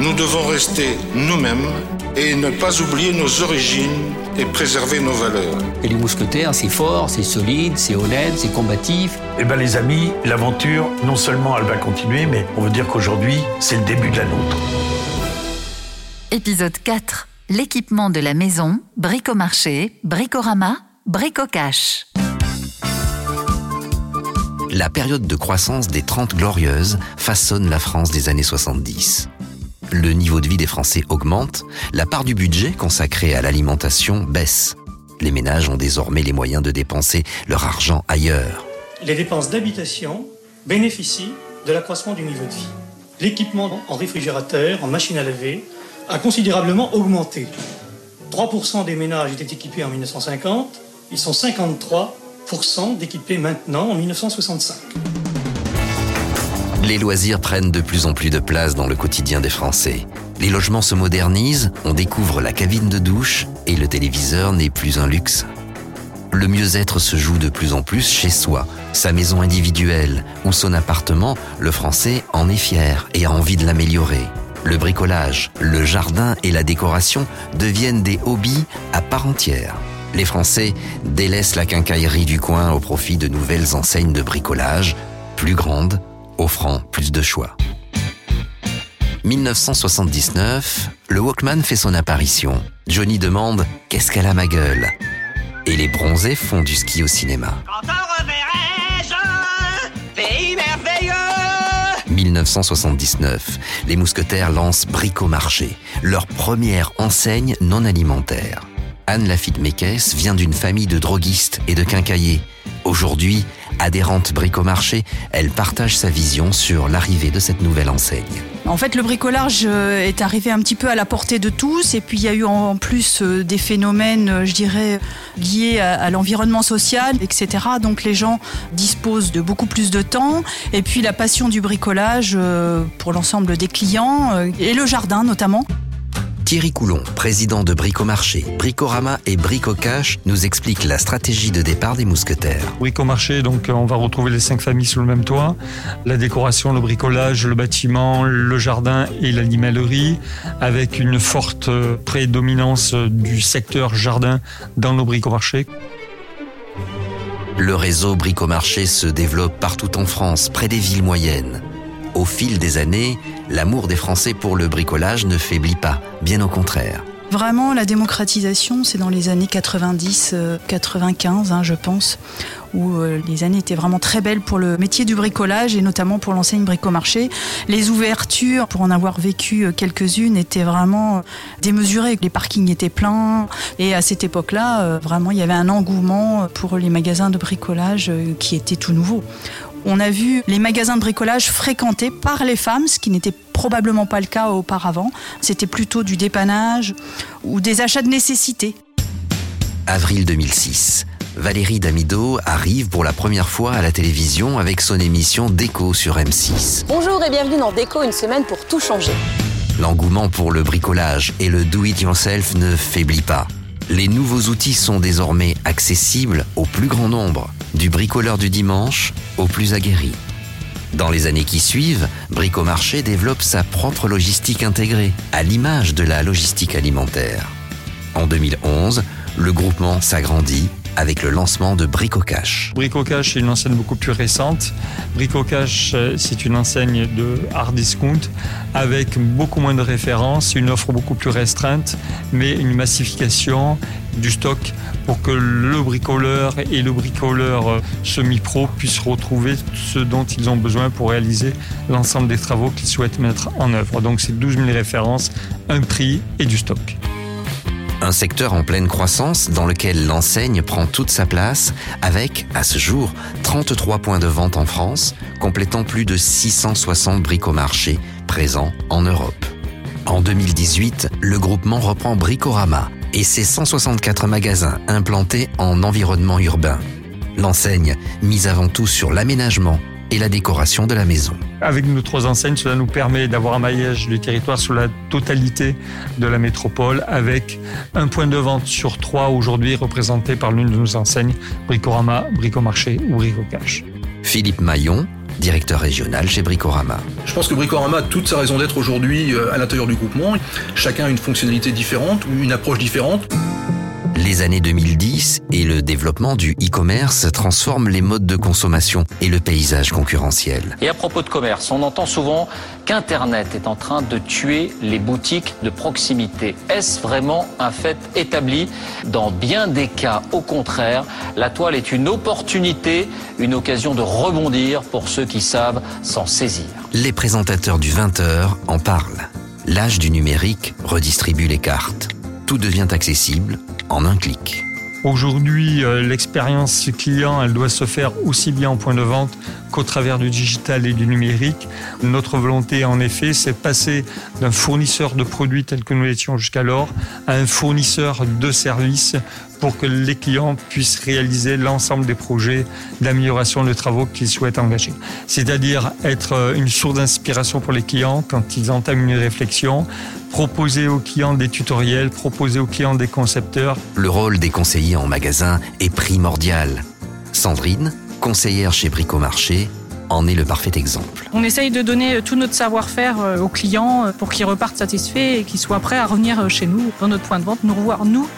Nous devons rester nous-mêmes et ne pas oublier nos origines et préserver nos valeurs. Et les mousquetaires, c'est fort, c'est solide, c'est honnête, c'est combatif. Eh bien les amis, l'aventure, non seulement elle va continuer, mais on veut dire qu'aujourd'hui, c'est le début de la nôtre. Épisode 4. L'équipement de la maison, bricomarché, bricorama, bricocash. La période de croissance des 30 glorieuses façonne la France des années 70 le niveau de vie des Français augmente, la part du budget consacré à l'alimentation baisse. Les ménages ont désormais les moyens de dépenser leur argent ailleurs. Les dépenses d'habitation bénéficient de l'accroissement du niveau de vie. L'équipement en réfrigérateur, en machine à laver, a considérablement augmenté. 3% des ménages étaient équipés en 1950, ils sont 53% d'équipés maintenant en 1965. Les loisirs prennent de plus en plus de place dans le quotidien des Français. Les logements se modernisent, on découvre la cabine de douche et le téléviseur n'est plus un luxe. Le mieux-être se joue de plus en plus chez soi, sa maison individuelle ou son appartement, le Français en est fier et a envie de l'améliorer. Le bricolage, le jardin et la décoration deviennent des hobbies à part entière. Les Français délaissent la quincaillerie du coin au profit de nouvelles enseignes de bricolage, plus grandes, offrant plus de choix. 1979, le Walkman fait son apparition. Johnny demande Qu'est-ce qu'elle a ma gueule? Et les bronzés font du ski au cinéma. 1979, les mousquetaires lancent Bricomarché, leur première enseigne non alimentaire. Anne Lafitte Mékès vient d'une famille de droguistes et de quincaillers. Aujourd'hui, adhérente bricomarché, elle partage sa vision sur l'arrivée de cette nouvelle enseigne. En fait, le bricolage euh, est arrivé un petit peu à la portée de tous, et puis il y a eu en plus euh, des phénomènes, euh, je dirais, liés à, l'environnement social, etc. Donc les gens disposent de beaucoup plus de temps, et puis la passion du bricolage pour l'ensemble des clients, et le jardin notamment. Thierry Coulon, président de Bricomarché, Bricorama et Bricocash, nous explique la stratégie de départ des mousquetaires. Bricomarché, donc on va retrouver les cinq familles sous le même toit. La décoration, le bricolage, le bâtiment, le jardin et l'animalerie, avec une forte prédominance du secteur jardin dans nos bricomarchés. Le réseau Bricomarché se développe partout en France, près des villes moyennes. Au fil des années, l'amour des Français pour le bricolage ne faiblit pas, bien au contraire. Vraiment, la démocratisation, c'est dans les années 90, 95, euh, hein, je pense, où euh, les années étaient vraiment très belles pour le métier du bricolage et notamment pour l'enseigne bricomarché. Les ouvertures, pour en avoir vécu euh, quelques-unes, étaient vraiment démesurées. Les parkings étaient pleins et à cette époque-là, vraiment, il y avait un engouement pour les magasins de bricolage qui étaient tout nouveaux. On a vu les magasins de bricolage fréquentés par les femmes, ce qui n'était probablement pas le cas auparavant. C'était plutôt du dépannage ou des achats de nécessité. Avril 2006. Valérie Damido arrive pour la première fois à la télévision avec son émission Déco sur M6. Bonjour et bienvenue dans Déco, une semaine pour tout changer. L'engouement pour le bricolage et le do-it-yourself ne faiblit pas. Les nouveaux outils sont désormais accessibles au plus grand nombre du bricoleur du dimanche au plus aguerri. Dans les années qui suivent, Bricomarché développe sa propre logistique intégrée, à l'image de la logistique alimentaire. En 2011, le groupement s'agrandit avec le lancement de Bricocash. Bricocash est une enseigne beaucoup plus récente. Bricocash, euh, c'est une enseigne de hard discount avec beaucoup moins de références, une offre beaucoup plus restreinte, mais une massification du stock pour que le bricoleur et le bricoleur euh, semi-pro puissent retrouver ce dont ils ont besoin pour réaliser l'ensemble des travaux qu'ils souhaitent mettre en œuvre. Donc c'est 12 000 références, un prix et du stock. Un secteur en pleine croissance dans lequel l'enseigne prend toute sa place avec, à ce jour, 33 points de vente en France, complétant plus de 660 bricomarchés présents en Europe. En 2018, le groupement reprend Bricorama et ses 164 magasins implantés en environnement urbain. L'enseigne mise avant tout sur l'aménagement et la décoration de la maison. Avec nos trois enseignes, cela nous permet d'avoir un maillage du territoire sur la totalité de la métropole, avec un point de vente sur trois aujourd'hui représenté par l'une de nos enseignes, Bricorama, Bricomarché ou Bricocash. Philippe Maillon, directeur régional chez Bricorama. Je pense que Bricorama a toute sa raison d'être aujourd'hui euh, à l'intérieur du groupement. Chacun a une fonctionnalité différente, une approche différente. Les années 2010 et le développement du e-commerce transforment les modes de consommation et le paysage concurrentiel. Et à propos de commerce, on entend souvent qu'Internet est en train de tuer les boutiques de proximité. Est-ce vraiment un fait établi? Dans bien des cas, au contraire, la toile est une opportunité, une occasion de rebondir pour ceux qui savent s'en saisir. Les présentateurs du 20h en parlent. L'âge du numérique redistribue les cartes. Tout devient accessible en un clic. Aujourd'hui, euh, l'expérience client, elle doit se faire aussi bien en point de vente qu'au travers du digital et du numérique. Notre volonté, en effet, c'est de passer d'un fournisseur de produits tel que nous l'étions jusqu'alors à un fournisseur de services pour que les clients puissent réaliser l'ensemble des projets d'amélioration de travaux qu'ils souhaitent engager. C'est-à-dire être euh, une source d'inspiration pour les clients quand ils entament une réflexion, proposer aux clients des tutoriels, proposer aux clients des concepteurs. Le rôle des conseillers en magasin est primordial. Sandrine, conseillère chez Bricomarché, en est le parfait exemple. On essaye de donner tout notre savoir-faire euh, aux clients euh, pour qu'ils repartent satisfaits et qu'ils soient prêts à revenir euh, chez nous, dans notre point de vente, nous revoir nous.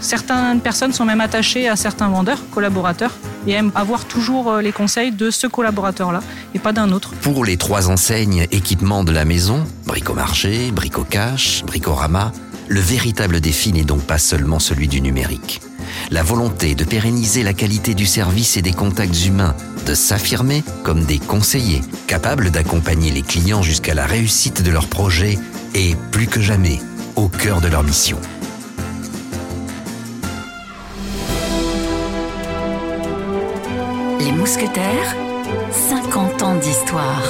Certaines personnes sont même attachées à certains vendeurs, collaborateurs, et aiment avoir toujours les conseils de ce collaborateur-là et pas d'un autre. Pour les trois enseignes équipements de la maison, Bricomarché, Bricocash, Bricorama, le véritable défi n'est donc pas seulement celui du numérique. La volonté de pérenniser la qualité du service et des contacts humains, de s'affirmer comme des conseillers capables d'accompagner les clients jusqu'à la réussite de leur projet est plus que jamais au cœur de leur mission. Les mousquetaires, 50 ans d'histoire.